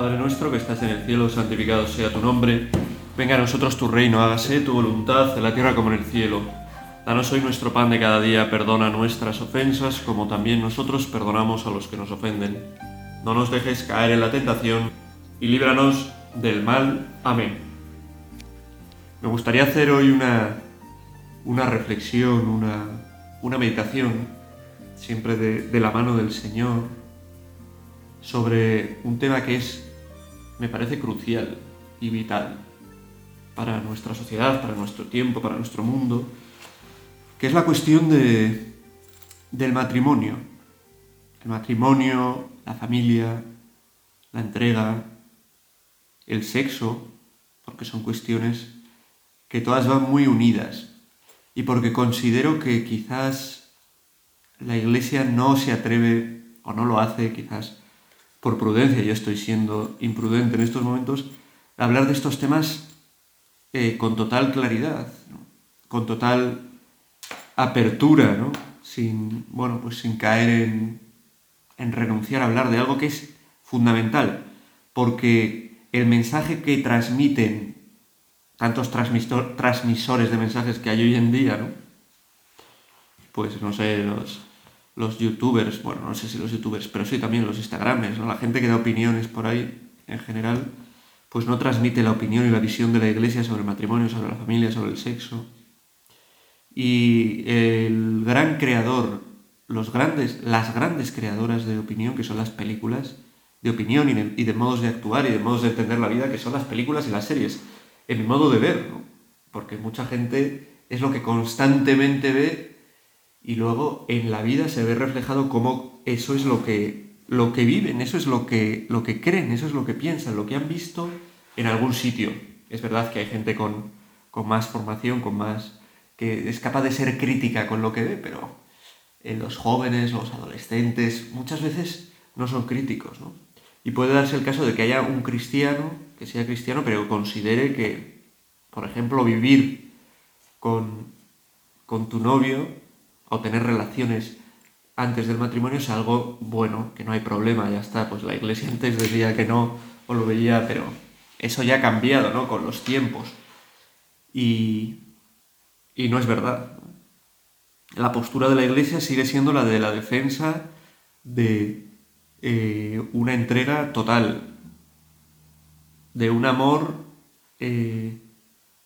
Padre nuestro que estás en el cielo, santificado sea tu nombre. Venga a nosotros tu reino, hágase tu voluntad en la tierra como en el cielo. Danos hoy nuestro pan de cada día, perdona nuestras ofensas como también nosotros perdonamos a los que nos ofenden. No nos dejes caer en la tentación y líbranos del mal. Amén. Me gustaría hacer hoy una, una reflexión, una, una meditación, siempre de, de la mano del Señor, sobre un tema que es, me parece crucial y vital para nuestra sociedad, para nuestro tiempo, para nuestro mundo, que es la cuestión de, del matrimonio. El matrimonio, la familia, la entrega, el sexo, porque son cuestiones que todas van muy unidas y porque considero que quizás la Iglesia no se atreve o no lo hace quizás por prudencia, yo estoy siendo imprudente en estos momentos, hablar de estos temas eh, con total claridad, con total apertura, ¿no? sin, bueno, pues sin caer en, en renunciar a hablar de algo que es fundamental, porque el mensaje que transmiten tantos transmisores de mensajes que hay hoy en día, ¿no? Pues no sé, los, los youtubers, bueno, no sé si los youtubers, pero sí también los instagrames, ¿no? La gente que da opiniones por ahí, en general, pues no transmite la opinión y la visión de la iglesia sobre el matrimonio, sobre la familia, sobre el sexo. Y el gran creador, los grandes, las grandes creadoras de opinión, que son las películas, de opinión y de, modos de actuar y de modos de entender la vida, que son las películas y las series, en mi modo de ver. Porque mucha gente es lo que constantemente ve y luego en la vida se ve reflejado cómo eso es lo que, lo que viven, eso es lo que, lo que creen, eso es lo que piensan, lo que han visto en algún sitio. Es verdad que hay gente con, con más formación, con más que es capaz de ser crítica con lo que ve, pero en los jóvenes, los adolescentes, muchas veces no son críticos, ¿no? Y puede darse el caso de que haya un cristiano, que sea cristiano, pero considere que, por ejemplo, vivir con, con tu novio o tener relaciones antes del matrimonio es algo bueno, que no hay problema, ya está. Pues la iglesia antes decía que no, o lo veía, pero eso ya ha cambiado, ¿no? Con los tiempos. Y, y no es verdad. La postura de la iglesia sigue siendo la de la defensa de eh, una entrega total, de un amor, eh,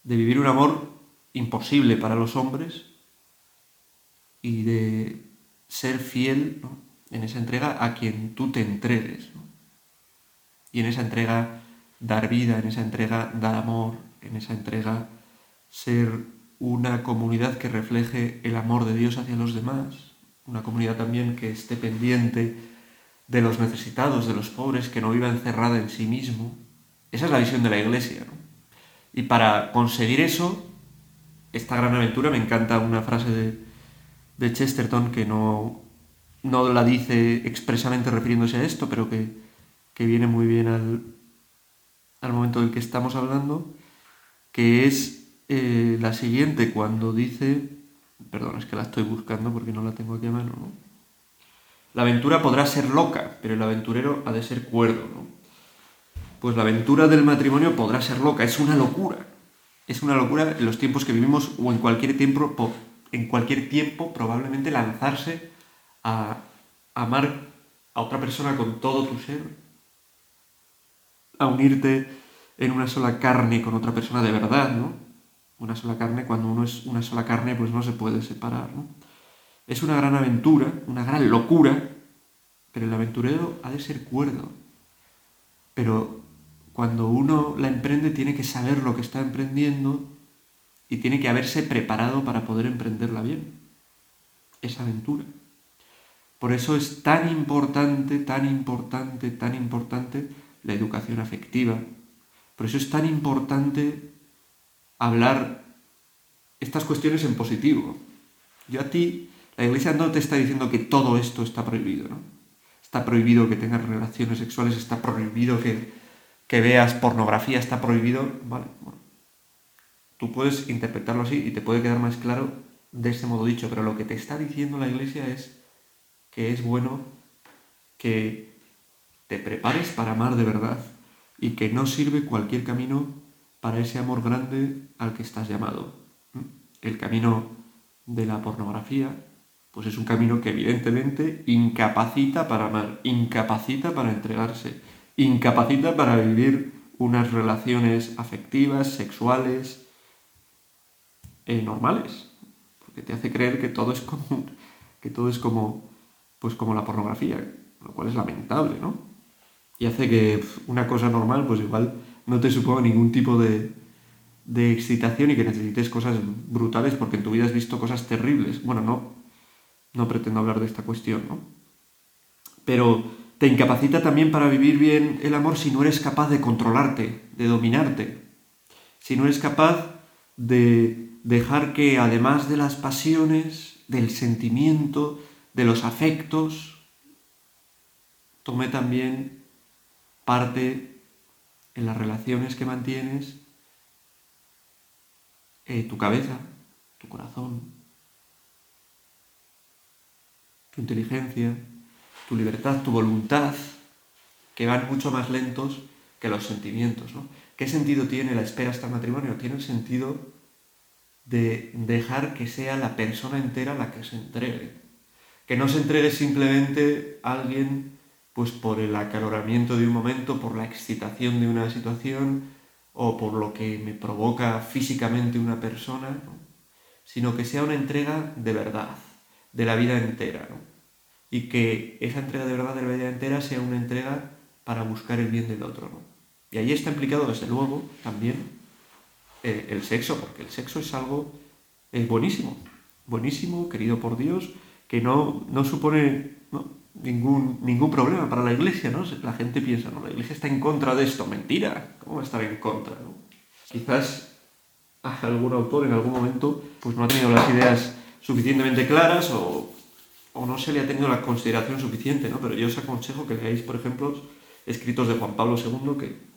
de vivir un amor imposible para los hombres, y de ser fiel en esa entrega a quien tú te entregues. Y en esa entrega dar vida, en esa entrega dar amor, en esa entrega ser una comunidad que refleje el amor de Dios hacia los demás, una comunidad también que esté pendiente de los necesitados, de los pobres, que no viva encerrada en sí mismo. Esa es la visión de la Iglesia. Y para conseguir eso, esta gran aventura, me encanta una frase de, de Chesterton que no, no la dice expresamente refiriéndose a esto, pero que, viene muy bien al, al, momento del que estamos hablando, que es eh, la siguiente, cuando dice, perdón, es que la estoy buscando porque no la tengo aquí a mano, ¿no? La aventura podrá ser loca, pero el aventurero ha de ser cuerdo, ¿no? Pues la aventura del matrimonio podrá ser loca, es una locura. Es una locura en los tiempos que vivimos o en cualquier tiempo en cualquier tiempo probablemente lanzarse a amar a otra persona con todo tu ser, a unirte en una sola carne con otra persona de verdad, ¿no? Una sola carne, cuando uno es una sola carne, pues no se puede separar, ¿no? Es una gran aventura, una gran locura, pero el aventurero ha de ser cuerdo. Pero cuando uno la emprende tiene que saber lo que está emprendiendo y tiene que haberse preparado para poder emprenderla bien, esa aventura. Por eso es tan importante, tan importante, tan importante la educación afectiva. Por eso es tan importante hablar estas cuestiones en positivo. Yo a ti, la iglesia no te está diciendo que todo esto está prohibido, ¿no? Está prohibido que tengas relaciones sexuales, está prohibido que, que veas pornografía, está prohibido, vale, Tú puedes interpretarlo así y te puede quedar más claro de ese modo dicho, pero lo que te está diciendo la iglesia es que es bueno que te prepares para amar de verdad, y que no sirve cualquier camino para ese amor grande al que estás llamado. El camino de la pornografía, pues es un camino que evidentemente incapacita para amar, incapacita para entregarse, incapacita para vivir unas relaciones afectivas, sexuales, eh, normales, porque te hace creer que todo es como, que todo es como, pues como la pornografía, lo cual es lamentable, ¿no? Y hace que una cosa normal, pues igual no te suponga ningún tipo de, de excitación y que necesites cosas brutales porque en tu vida has visto cosas terribles. Bueno, no, no pretendo hablar de esta cuestión, ¿no? Pero te incapacita también para vivir bien el amor si no eres capaz de controlarte, de dominarte, si no eres capaz de dejar que además de las pasiones, del sentimiento, de los afectos, tome también parte en las relaciones que mantienes eh, tu cabeza, tu corazón, tu inteligencia, tu libertad, tu voluntad, que van mucho más lentos que los sentimientos. ¿no? ¿Qué sentido tiene la espera hasta el matrimonio? Tiene el sentido de dejar que sea la persona entera la que se entregue. Que no se entregue simplemente a alguien pues por el acaloramiento de un momento, por la excitación de una situación o por lo que me provoca físicamente una persona, sino que sea una entrega de verdad, de la vida entera. Y que esa entrega de verdad de la vida entera sea una entrega para buscar el bien del otro. Y ahí está implicado, desde luego, también eh, el sexo, porque el sexo es algo buenísimo, buenísimo, querido por Dios, que no, no supone ningún, ningún problema para la iglesia. ¿no? La gente piensa, no, la iglesia está en contra de esto. Mentira, ¿cómo va a estar en contra? Quizás algún autor en algún momento pues no ha tenido las ideas suficientemente claras o, no se le ha tenido la consideración suficiente, ¿no? Pero yo os aconsejo que leáis, por ejemplo, escritos de Juan Pablo II, que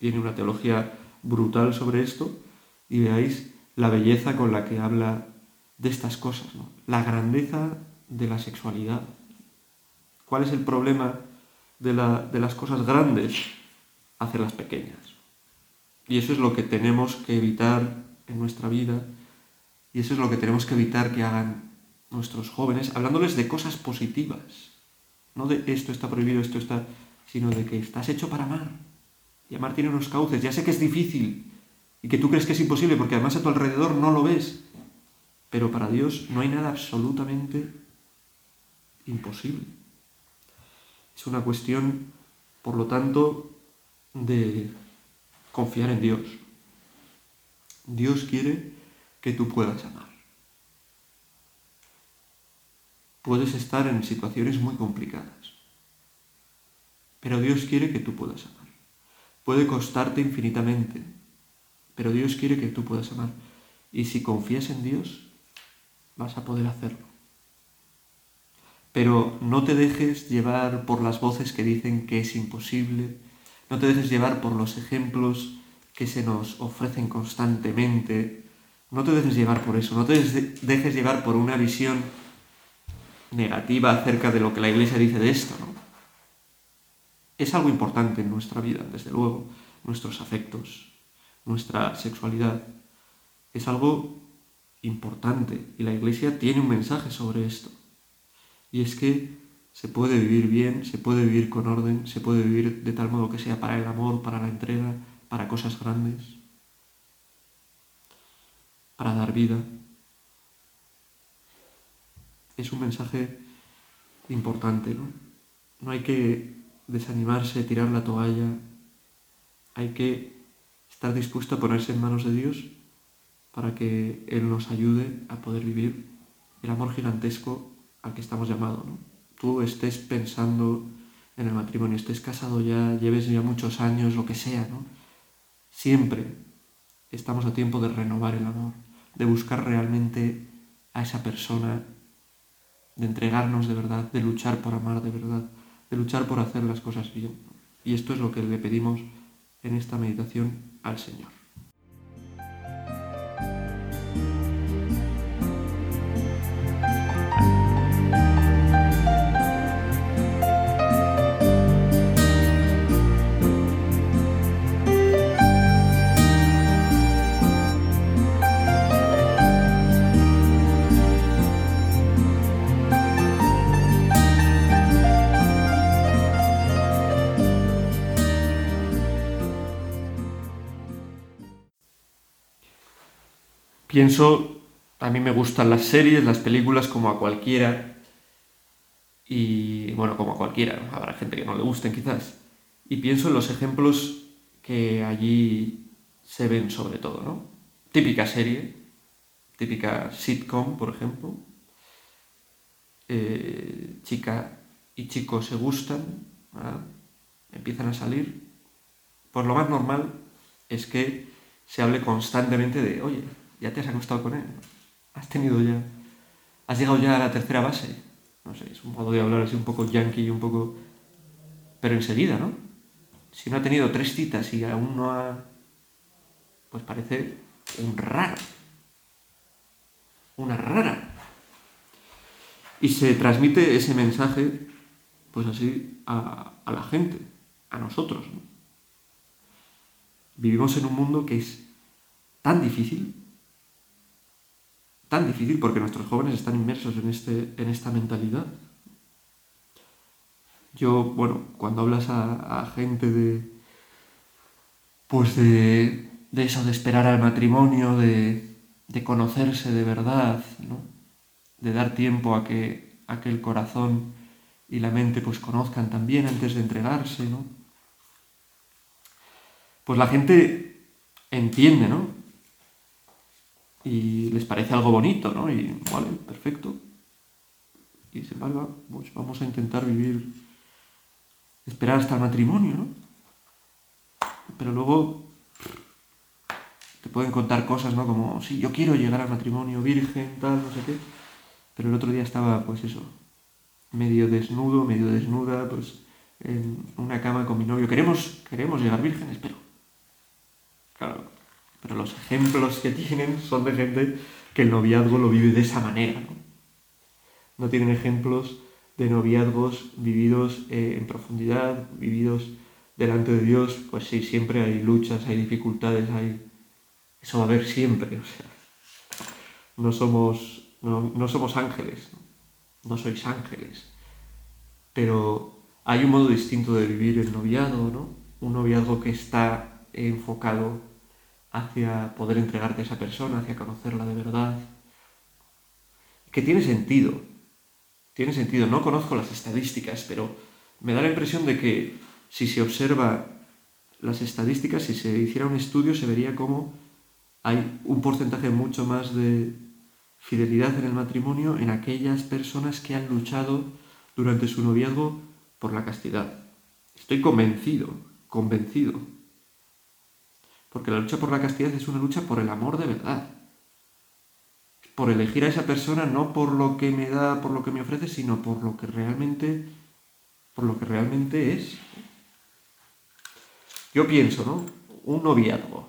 tiene una teología brutal sobre esto, y veáis la belleza con la que habla de estas cosas, la grandeza de la sexualidad. ¿Cuál es el problema de, de las cosas grandes? Hacerlas pequeñas. Y eso es lo que tenemos que evitar en nuestra vida y eso es lo que tenemos que evitar que hagan nuestros jóvenes, hablándoles de cosas positivas. No de esto está prohibido, esto está, sino de que estás hecho para amar. Y amar tiene unos cauces. Ya sé que es difícil y que tú crees que es imposible porque además a tu alrededor no lo ves. Pero para Dios no hay nada absolutamente imposible. Es una cuestión, por lo tanto, de confiar en Dios. Dios quiere que tú puedas amar. Puedes estar en situaciones muy complicadas, pero Dios quiere que tú puedas amar. Puede costarte infinitamente, pero Dios quiere que tú puedas amar. Y si confías en Dios, vas a poder hacerlo. Pero no te dejes llevar por las voces que dicen que es imposible, no te dejes llevar por los ejemplos que se nos ofrecen constantemente no te dejes llevar por eso, no te dejes llevar por una visión negativa acerca de lo que la iglesia dice de esto, ¿no? Es algo importante en nuestra vida, desde luego, nuestros afectos, nuestra sexualidad. Es algo importante y la iglesia tiene un mensaje sobre esto. Y es que se puede vivir bien, se puede vivir con orden, se puede vivir de tal modo que sea para el amor, para la entrega, para cosas grandes para dar vida. Es un mensaje importante, ¿no? No hay que desanimarse, tirar la toalla, hay que estar dispuesto a ponerse en manos de Dios para que Él nos ayude a poder vivir el amor gigantesco al que estamos llamados. Tú estés pensando en el matrimonio, estés casado ya, lleves ya muchos años, lo que sea. Siempre estamos a tiempo de renovar el amor de buscar realmente a esa persona, de entregarnos de verdad, de luchar por amar de verdad, de luchar por hacer las cosas bien. Y esto es lo que le pedimos en esta meditación al Señor. Pienso, a mí me gustan las series, las películas como a cualquiera, y bueno, como a cualquiera, habrá gente que no le gusten quizás, y pienso en los ejemplos que allí se ven sobre todo, ¿no? Típica serie, típica sitcom, por ejemplo, eh, chica y chico se gustan, empiezan a salir, pues lo más normal es que se hable constantemente de, oye, ya te has acostado con él, has tenido ya, has llegado ya a la tercera base, no sé, es un modo de hablar así un poco yankee y un poco, pero enseguida, ¿no? Si no ha tenido tres citas y aún no ha, pues parece un raro, una rara. Y se transmite ese mensaje, pues así, a, la gente, a nosotros. ¿no? Vivimos en un mundo que es tan difícil, tan difícil porque nuestros jóvenes están inmersos en, este, en esta mentalidad. Yo, bueno, cuando hablas a, gente de, pues de, de, eso, de esperar al matrimonio, de, de conocerse de verdad, ¿no? de dar tiempo a que, a que el corazón y la mente pues conozcan también antes de entregarse, ¿no? Pues la gente entiende, ¿no? Y les parece algo bonito, ¿no? Y vale, perfecto. Y se valga, pues vamos a intentar vivir, esperar hasta el matrimonio, ¿no? Pero luego te pueden contar cosas, ¿no? Como, sí, yo quiero llegar al matrimonio virgen, tal, no sé qué. Pero el otro día estaba, pues eso, medio desnudo, medio desnuda, pues en una cama con mi novio. Queremos, queremos llegar vírgenes, pero... Claro, pero los ejemplos que tienen son de gente que el noviazgo lo vive de esa manera. No, no tienen ejemplos de noviazgos vividos eh, en profundidad, vividos delante de Dios. Pues sí, siempre hay luchas, hay dificultades, hay... Eso va a haber siempre. O sea, no somos, no, no somos ángeles. ¿no? sois ángeles. Pero hay un modo distinto de vivir el noviazgo, ¿no? Un noviazgo que está enfocado hacia poder entregarte a esa persona, hacia conocerla de verdad. Que tiene sentido. Tiene sentido. No conozco las estadísticas, pero me da la impresión de que si se observa las estadísticas, si se hiciera un estudio, se vería como hay un porcentaje mucho más de fidelidad en el matrimonio en aquellas personas que han luchado durante su noviazgo por la castidad. Estoy convencido, convencido. Porque la lucha por la castidad es una lucha por el amor de verdad. Por elegir a esa persona no por lo que me da, por lo que me ofrece, sino por lo que realmente, por lo que realmente es. Yo pienso, ¿no? Un noviazgo.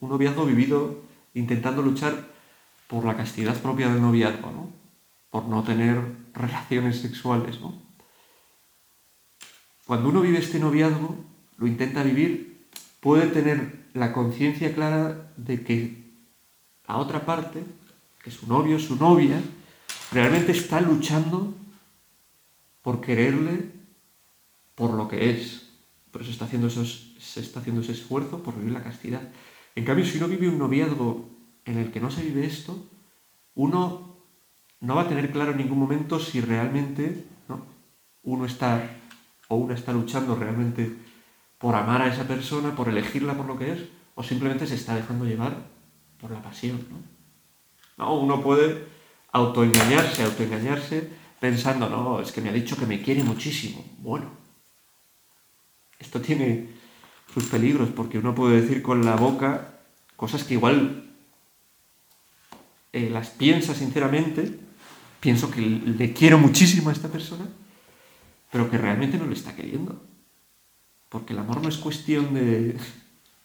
Un noviazgo vivido intentando luchar por la castidad propia del noviazgo, ¿no? Por no tener relaciones sexuales, ¿no? Cuando uno vive este noviazgo, lo intenta vivir, puede tener la conciencia clara de que la otra parte, que su novio, su novia, realmente está luchando por quererle por lo que es. Por eso está haciendo se está haciendo ese esfuerzo por vivir la castidad. En cambio, si uno vive un noviazgo en el que no se vive esto, uno no va a tener claro en ningún momento si realmente uno está o una está luchando realmente por amar a esa persona, por elegirla por lo que es, o simplemente se está dejando llevar por la pasión. ¿no? no uno puede autoengañarse, autoengañarse pensando, no, es que me ha dicho que me quiere muchísimo. Bueno, esto tiene sus peligros porque uno puede decir con la boca cosas que igual eh, las piensa sinceramente, pienso que le quiero muchísimo a esta persona, pero que realmente no le está queriendo. Porque el amor no es cuestión de,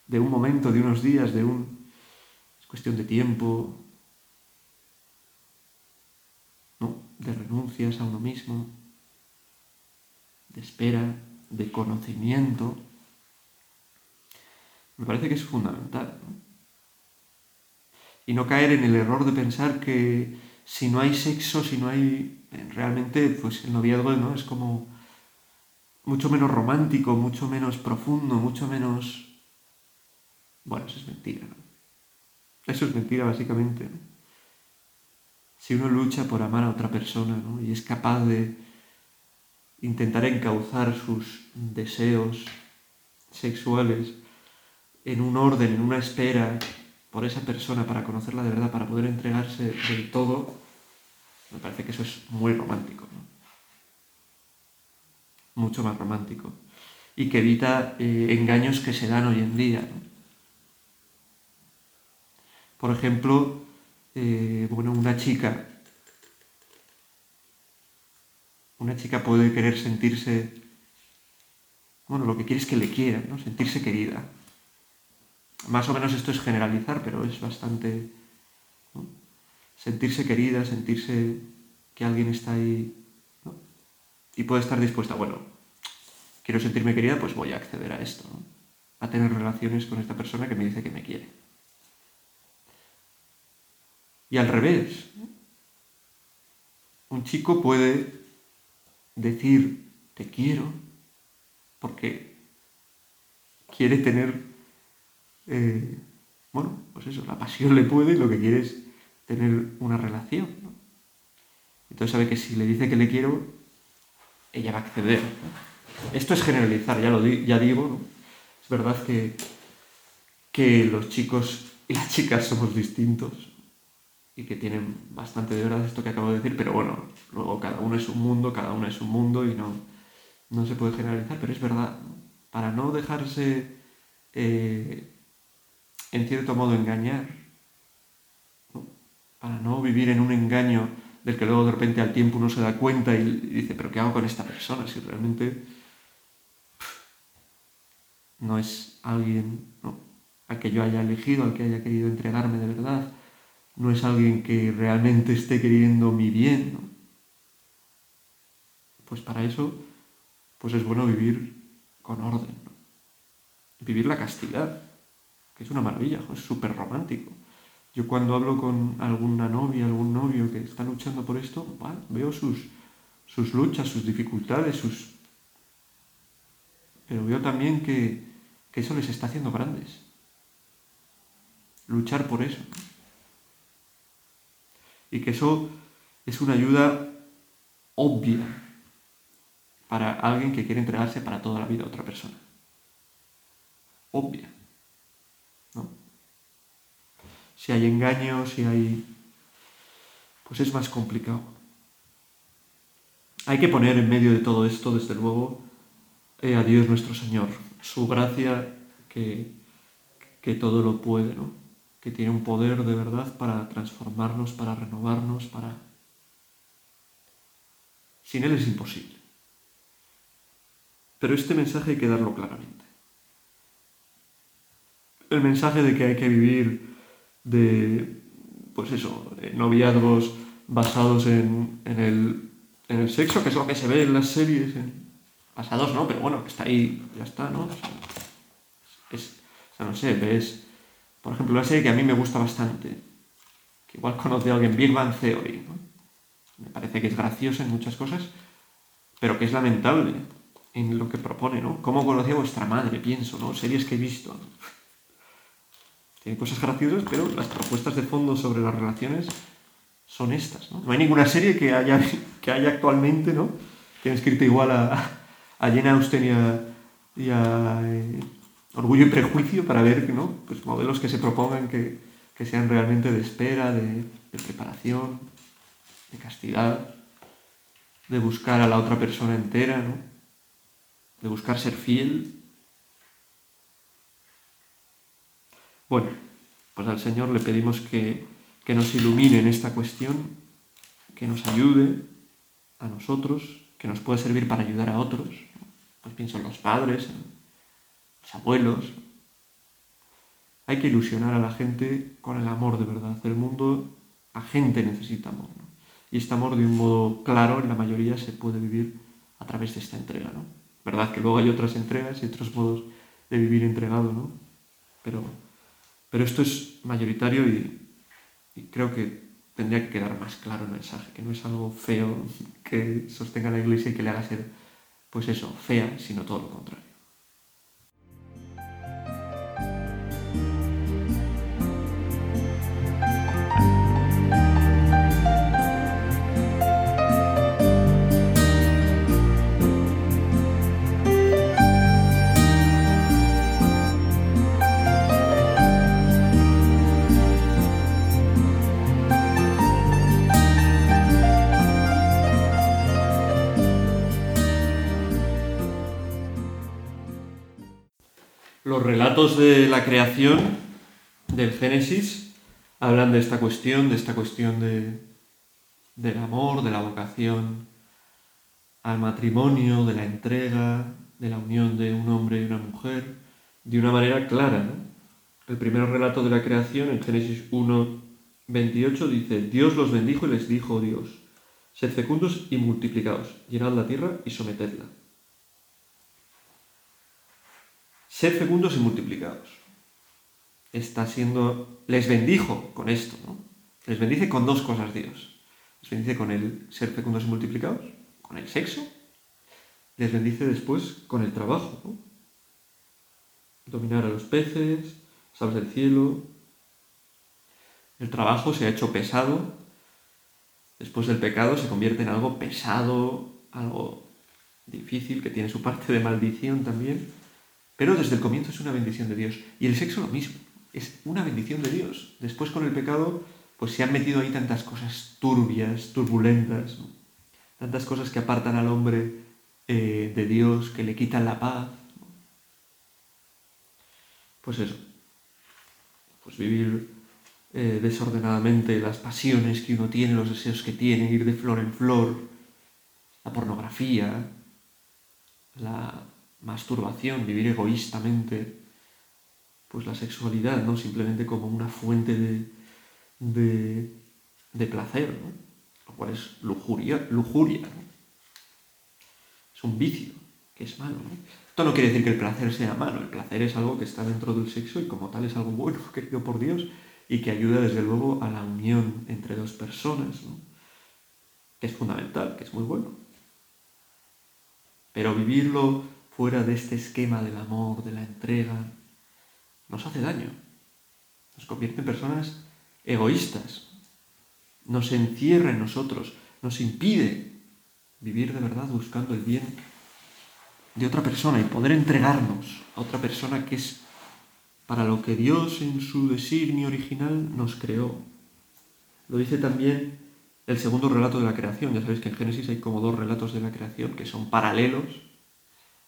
de un momento, de unos días, de un... es cuestión de tiempo, ¿no? de renuncias a uno mismo, de espera, de conocimiento. Me parece que es fundamental. y no caer en el error de pensar que si no hay sexo, si no hay realmente, pues el noviazgo ¿no? es como mucho menos romántico, mucho menos profundo, mucho menos... Bueno, eso es mentira, ¿no? Eso es mentira, básicamente. Si uno lucha por amar a otra persona y es capaz de intentar encauzar sus deseos sexuales en un orden, en una espera por esa persona para conocerla de verdad, para poder entregarse del todo, me parece que eso es muy romántico. Mucho más romántico. Y que evita eh, engaños que se dan hoy en día. Por ejemplo, eh, bueno, una chica, una chica puede querer sentirse, bueno, lo que quiere es que le quieran, ¿no? sentirse querida. Más o menos esto es generalizar, pero es bastante... Sentirse querida, sentirse que alguien está ahí y puede estar dispuesta, bueno, quiero sentirme querida, pues voy a acceder a esto, a tener relaciones con esta persona que me dice que me quiere. Y al revés, un chico puede decir te quiero porque quiere tener, eh, bueno, pues eso, la pasión le puede y lo que quiere es tener una relación. Entonces sabe que si le dice que le quiero, ella va a acceder. Esto es generalizar, ya, lo ya digo, es verdad que, que los chicos y las chicas somos distintos y que tienen bastante de verdad esto que acabo de decir, pero bueno, luego cada uno es un mundo, cada uno es un mundo y no, no se puede generalizar, pero es verdad, para no dejarse eh, en cierto modo engañar, para no vivir en un engaño del que luego de repente al tiempo uno se da cuenta y, dice, pero ¿qué hago con esta persona? Si realmente no es alguien al que yo haya elegido, al que haya querido entregarme de verdad no es alguien que realmente esté queriendo mi bien, Pues para eso, pues es bueno vivir con orden, Vivir la castidad, que es una maravilla, es súper romántico. Yo cuando hablo con alguna novia, algún novio que está luchando por esto, veo sus, sus luchas, sus dificultades, sus... Pero veo también que, que eso les está haciendo grandes. Luchar por eso y que eso es una ayuda obvia para alguien que quiere entregarse para toda la vida a otra persona. Obvia. ¿no? Si hay engaños, si hay... pues es más complicado. Hay que poner en medio de todo esto, desde luego, eh, a Dios nuestro Señor, su gracia que, que todo lo puede, ¿no? que tiene un poder de verdad para transformarnos, para renovarnos, para... Sin Él es imposible. Pero este mensaje hay que darlo claramente. El mensaje de que hay que vivir de, pues eso, noviazgos basados en, el, en, el, sexo, que es lo que se ve en las series, basados no, pero bueno, está ahí, ya está, ¿no? es, o sea, no sé, ves por ejemplo, una serie que a mí me gusta bastante, que igual conoce a alguien, Big Bang Theory. Me parece que es graciosa en muchas cosas, pero que es lamentable en lo que propone, ¿no? ¿Cómo conocía a vuestra madre? Pienso, ¿no? Series que he visto. Tiene cosas graciosas, pero las propuestas de fondo sobre las relaciones son estas, ¿no? Hay ninguna serie que haya, que haya actualmente, ¿no? Que han escrito igual a, a Jane Austen y a, eh, orgullo y prejuicio para ver ¿no? pues modelos que se propongan que, sean realmente de espera, de, preparación, de castidad, de buscar a la otra persona entera, ¿no? de buscar ser fiel. Bueno, pues al Señor le pedimos que, que nos ilumine en esta cuestión, que nos ayude a nosotros, que nos pueda servir para ayudar a otros. Pues pienso en los padres, los abuelos. Hay que ilusionar a la gente con el amor de verdad. El mundo, la gente necesita amor. Y este amor de un modo claro en la mayoría se puede vivir a través de esta entrega. ¿no? Verdad que luego hay otras entregas y otros modos de vivir entregado, ¿no? Pero, pero esto es mayoritario y, creo que tendría que quedar más claro el mensaje, que no es algo feo que sostenga la iglesia y que le haga ser, pues eso, fea, sino todo lo contrario. Los relatos de la creación del Génesis hablan de esta cuestión, de esta cuestión de, del amor, de la vocación al matrimonio, de la entrega, de la unión de un hombre y una mujer, de una manera clara. El primer relato de la creación, en Génesis 1, 28, dice, Dios los bendijo y les dijo Dios, sed fecundos y multiplicaos, llenad la tierra y sometedla. Sed fecundos y multiplicados. Está siendo, les bendijo con esto, ¿no? Les bendice con dos cosas Dios. Les bendice con el ser fecundos y multiplicados, con el sexo. Les bendice después con el trabajo, ¿no? Dominar a los peces, aves del cielo. El trabajo se ha hecho pesado. Después del pecado se convierte en algo pesado, algo difícil, que tiene su parte de maldición también. Pero desde el comienzo es una bendición de Dios. Y el sexo lo mismo, es una bendición de Dios. Después con el pecado, pues se han metido ahí tantas cosas turbias, turbulentas, tantas cosas que apartan al hombre eh, de Dios, que le quitan la paz. Pues eso, pues vivir eh, desordenadamente las pasiones que uno tiene, los deseos que tiene, ir de flor en flor, la pornografía, la masturbación, vivir egoístamente, pues la sexualidad, ¿no? Simplemente como una fuente de, de, placer, ¿no? Lo cual es lujuria, lujuria, Es un vicio, que es malo, Esto no quiere decir que el placer sea malo, el placer es algo que está dentro del sexo y como tal es algo bueno, querido por Dios, y que ayuda desde luego a la unión entre dos personas, que es fundamental, que es muy bueno. Pero vivirlo fuera de este esquema del amor, de la entrega, nos hace daño. Nos convierte en personas egoístas. Nos encierra en nosotros, nos impide vivir de verdad buscando el bien de otra persona y poder entregarnos a otra persona que es para lo que Dios en su designio original nos creó. Lo dice también el segundo relato de la creación. Ya sabéis que en Génesis hay como dos relatos de la creación que son paralelos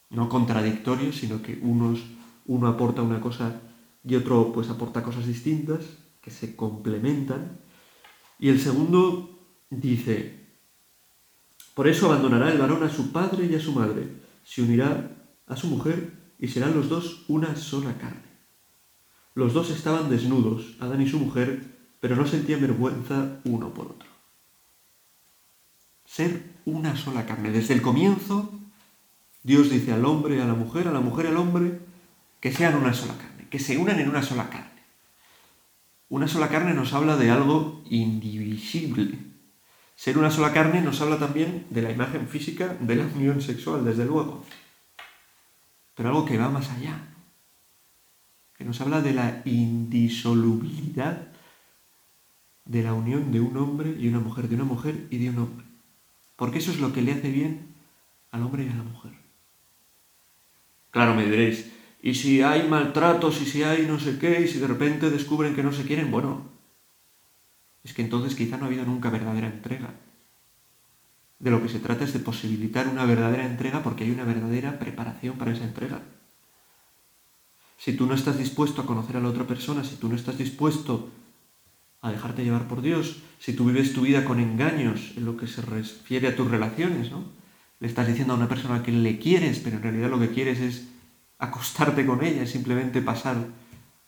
no contradictorios, sino que unos, uno aporta una cosa y otro pues aporta cosas distintas que se complementan. Y el segundo dice, por eso abandonará el varón a su padre y a su madre, se unirá a su mujer y serán los dos una sola carne. Los dos estaban desnudos, Adán y su mujer, pero no sentían vergüenza uno por otro. Ser una sola carne. Desde el comienzo Dios dice al hombre, a la mujer, a la mujer, al hombre, que sean una sola carne, que se unan en una sola carne. Una sola carne nos habla de algo indivisible. Ser una sola carne nos habla también de la imagen física de la unión sexual, desde luego. Pero algo que va más allá. Que nos habla de la indisolubilidad de la unión de un hombre y una mujer, de una mujer y de un hombre. Porque eso es lo que le hace bien al hombre y a la mujer. Claro, me diréis, ¿y si hay maltratos, y si hay no sé qué, y si de repente descubren que no se quieren? Bueno, es que entonces quizá no ha habido nunca verdadera entrega. De lo que se trata es de posibilitar una verdadera entrega porque hay una verdadera preparación para esa entrega. Si tú no estás dispuesto a conocer a la otra persona, si tú no estás dispuesto a dejarte llevar por Dios, si tú vives tu vida con engaños en lo que se refiere a tus relaciones, ¿no? Le estás diciendo a una persona que le quieres, pero en realidad lo que quieres es acostarte con ella, simplemente pasar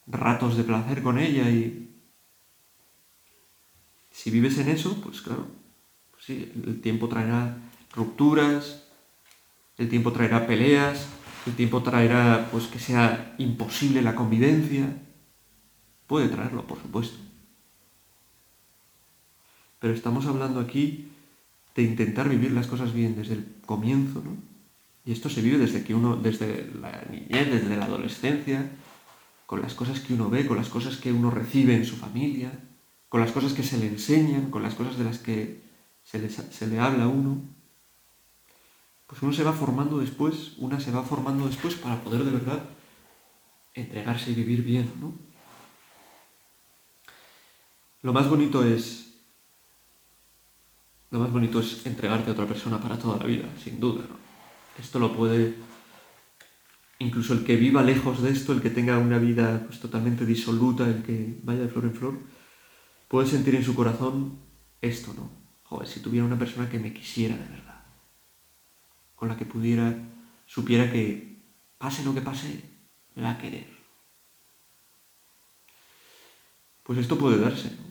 ratos de placer con ella y si vives en eso, pues claro, pues sí, el tiempo traerá rupturas, el tiempo traerá peleas, el tiempo traerá pues que sea imposible la convivencia, puede traerlo, por supuesto. Pero estamos hablando aquí de intentar vivir las cosas bien desde el comienzo, ¿no? Y esto se vive desde que uno, desde la niñez, desde la adolescencia, con las cosas que uno ve, con las cosas que uno recibe en su familia, con las cosas que se le enseñan, con las cosas de las que se le, se le habla a uno. Pues uno se va formando después, una se va formando después para poder de verdad entregarse y vivir bien, ¿no? Lo más bonito es lo más bonito es entregarte a otra persona para toda la vida, sin duda. Esto lo puede incluso el que viva lejos de esto, el que tenga una vida pues, totalmente disoluta, el que vaya de flor en flor, puede sentir en su corazón esto, ¿no? Joder, si tuviera una persona que me quisiera de verdad, con la que pudiera, supiera que pase lo que pase, me va a querer. Pues esto puede darse. ¿no?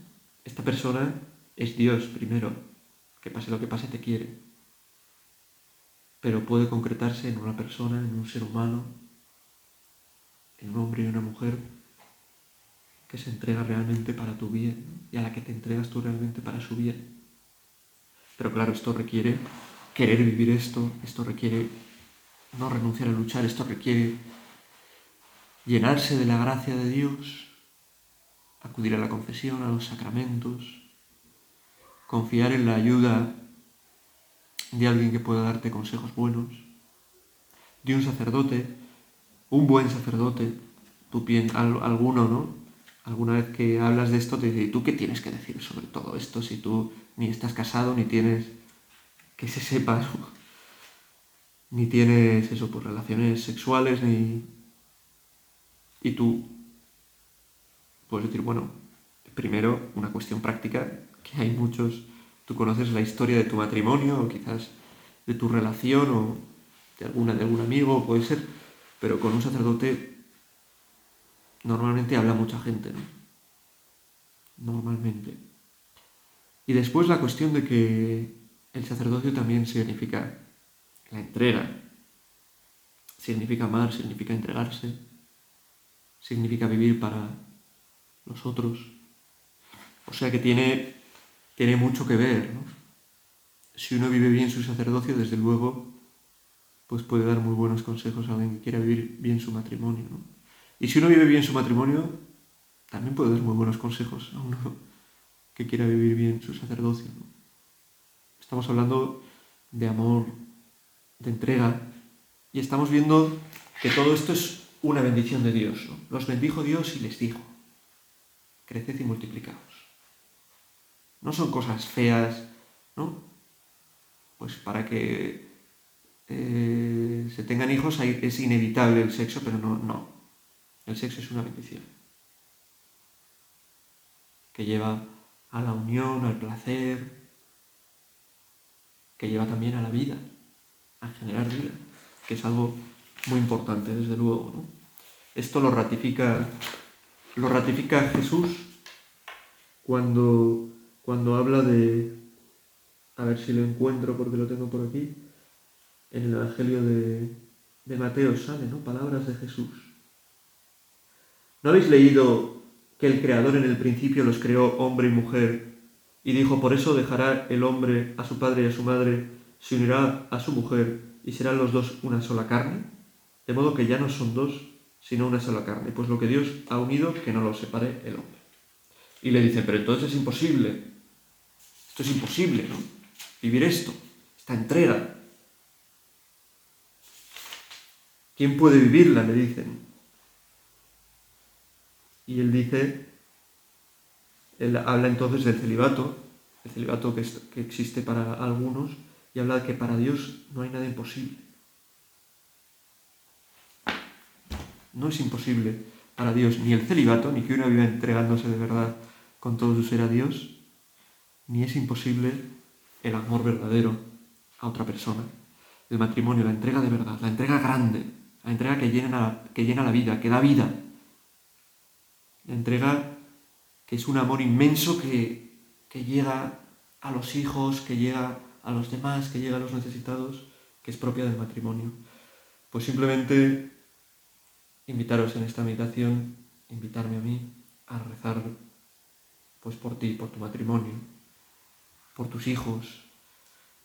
Esta persona es Dios primero, que pase lo que pase te quiere pero puede concretarse en una persona, en un ser humano, en un hombre y una mujer que se entrega realmente para tu bien y a la que te entregas tú realmente para su bien. Pero claro, esto requiere querer vivir esto, esto requiere no renunciar a luchar, esto requiere llenarse de la gracia de Dios, acudir a la confesión, a los sacramentos, confiar en la ayuda de alguien que pueda darte consejos buenos, de un sacerdote, un buen sacerdote, tú alguno, ¿no? Alguna vez que hablas de esto te dice, ¿tú qué tienes que decir sobre todo esto si tú ni estás casado, ni tienes que se sepa, ni tienes eso, por pues, relaciones sexuales, ni... Y tú puedes decir, bueno, primero una cuestión práctica, que hay muchos Tú conoces la historia de tu matrimonio o quizás de tu relación o de, alguna, de algún amigo, puede ser, pero con un sacerdote normalmente habla mucha gente, ¿no? Normalmente. Y después la cuestión de que el sacerdocio también significa la entrega, significa amar, significa entregarse, significa vivir para los otros. O sea que tiene tiene mucho que ver. ¿no? Si uno vive bien su sacerdocio, desde luego, pues puede dar muy buenos consejos a alguien que quiera vivir bien su matrimonio. Y si uno vive bien su matrimonio, también puede dar muy buenos consejos a uno que quiera vivir bien su sacerdocio. Estamos hablando de amor, de entrega, y estamos viendo que todo esto es una bendición de Dios. Los bendijo Dios y les dijo, creced y multiplicaos. No son cosas feas, ¿no? Pues para que eh, se tengan hijos es inevitable el sexo, pero no, no. El sexo es una bendición. Que lleva a la unión, al placer, que lleva también a la vida, a generar vida, que es algo muy importante, desde luego. ¿no? Esto lo ratifica, lo ratifica Jesús cuando cuando habla de, a ver si lo encuentro porque lo tengo por aquí, en el Evangelio de, Mateo sale, ¿no? Palabras de Jesús. ¿No habéis leído que el Creador en el principio los creó hombre y mujer y dijo, por eso dejará el hombre a su padre y a su madre, se unirá a su mujer y serán los dos una sola carne? De modo que ya no son dos, sino una sola carne. Pues lo que Dios ha unido, que no lo separe el hombre. Y le dice, pero entonces es imposible. Esto es imposible, ¿no? Vivir esto, esta entrega. ¿Quién puede vivirla? Le dicen. Y él dice, él habla entonces del celibato, el celibato que, existe para algunos, y habla de que para Dios no hay nada imposible. No es imposible para Dios ni el celibato, ni que uno viva entregándose de verdad con todo su ser a Dios, ni es imposible el amor verdadero a otra persona. El matrimonio, la entrega de verdad, la entrega grande, la entrega que llena, que llena la vida, que da vida. La entrega que es un amor inmenso que, que llega a los hijos, que llega a los demás, que llega a los necesitados, que es propia del matrimonio. Pues simplemente invitaros en esta meditación, invitarme a mí a rezar pues por ti, por tu matrimonio, por tus hijos,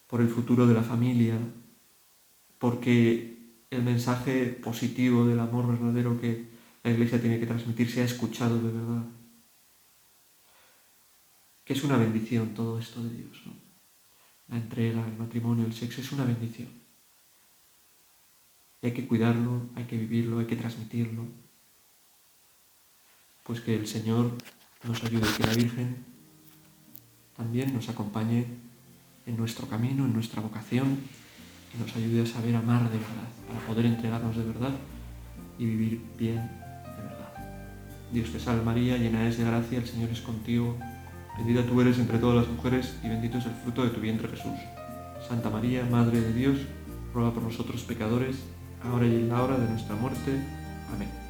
por el futuro de la familia, porque el mensaje positivo del amor verdadero que la Iglesia tiene que transmitir se ha escuchado de verdad. Que es una bendición todo esto de Dios. ¿no? La entrega, el matrimonio, el sexo es una bendición. Y hay que cuidarlo, hay que vivirlo, hay que transmitirlo. Pues que el Señor nos ayude, que la Virgen también nos acompañe en nuestro camino, en nuestra vocación y nos ayude a saber amar de verdad, para poder entregarnos de verdad y vivir bien de verdad. Dios te salve María, llena eres de gracia, el Señor es contigo, bendita tú eres entre todas las mujeres y bendito es el fruto de tu vientre Jesús. Santa María, Madre de Dios, ruega por nosotros pecadores, ahora y en la hora de nuestra muerte. Amén.